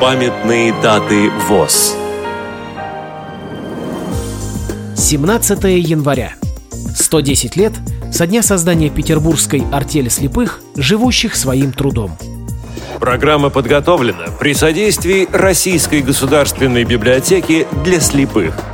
Памятные даты ВОЗ 17 января. 110 лет со дня создания Петербургской артели слепых, живущих своим трудом. Программа подготовлена при содействии Российской государственной библиотеки для слепых –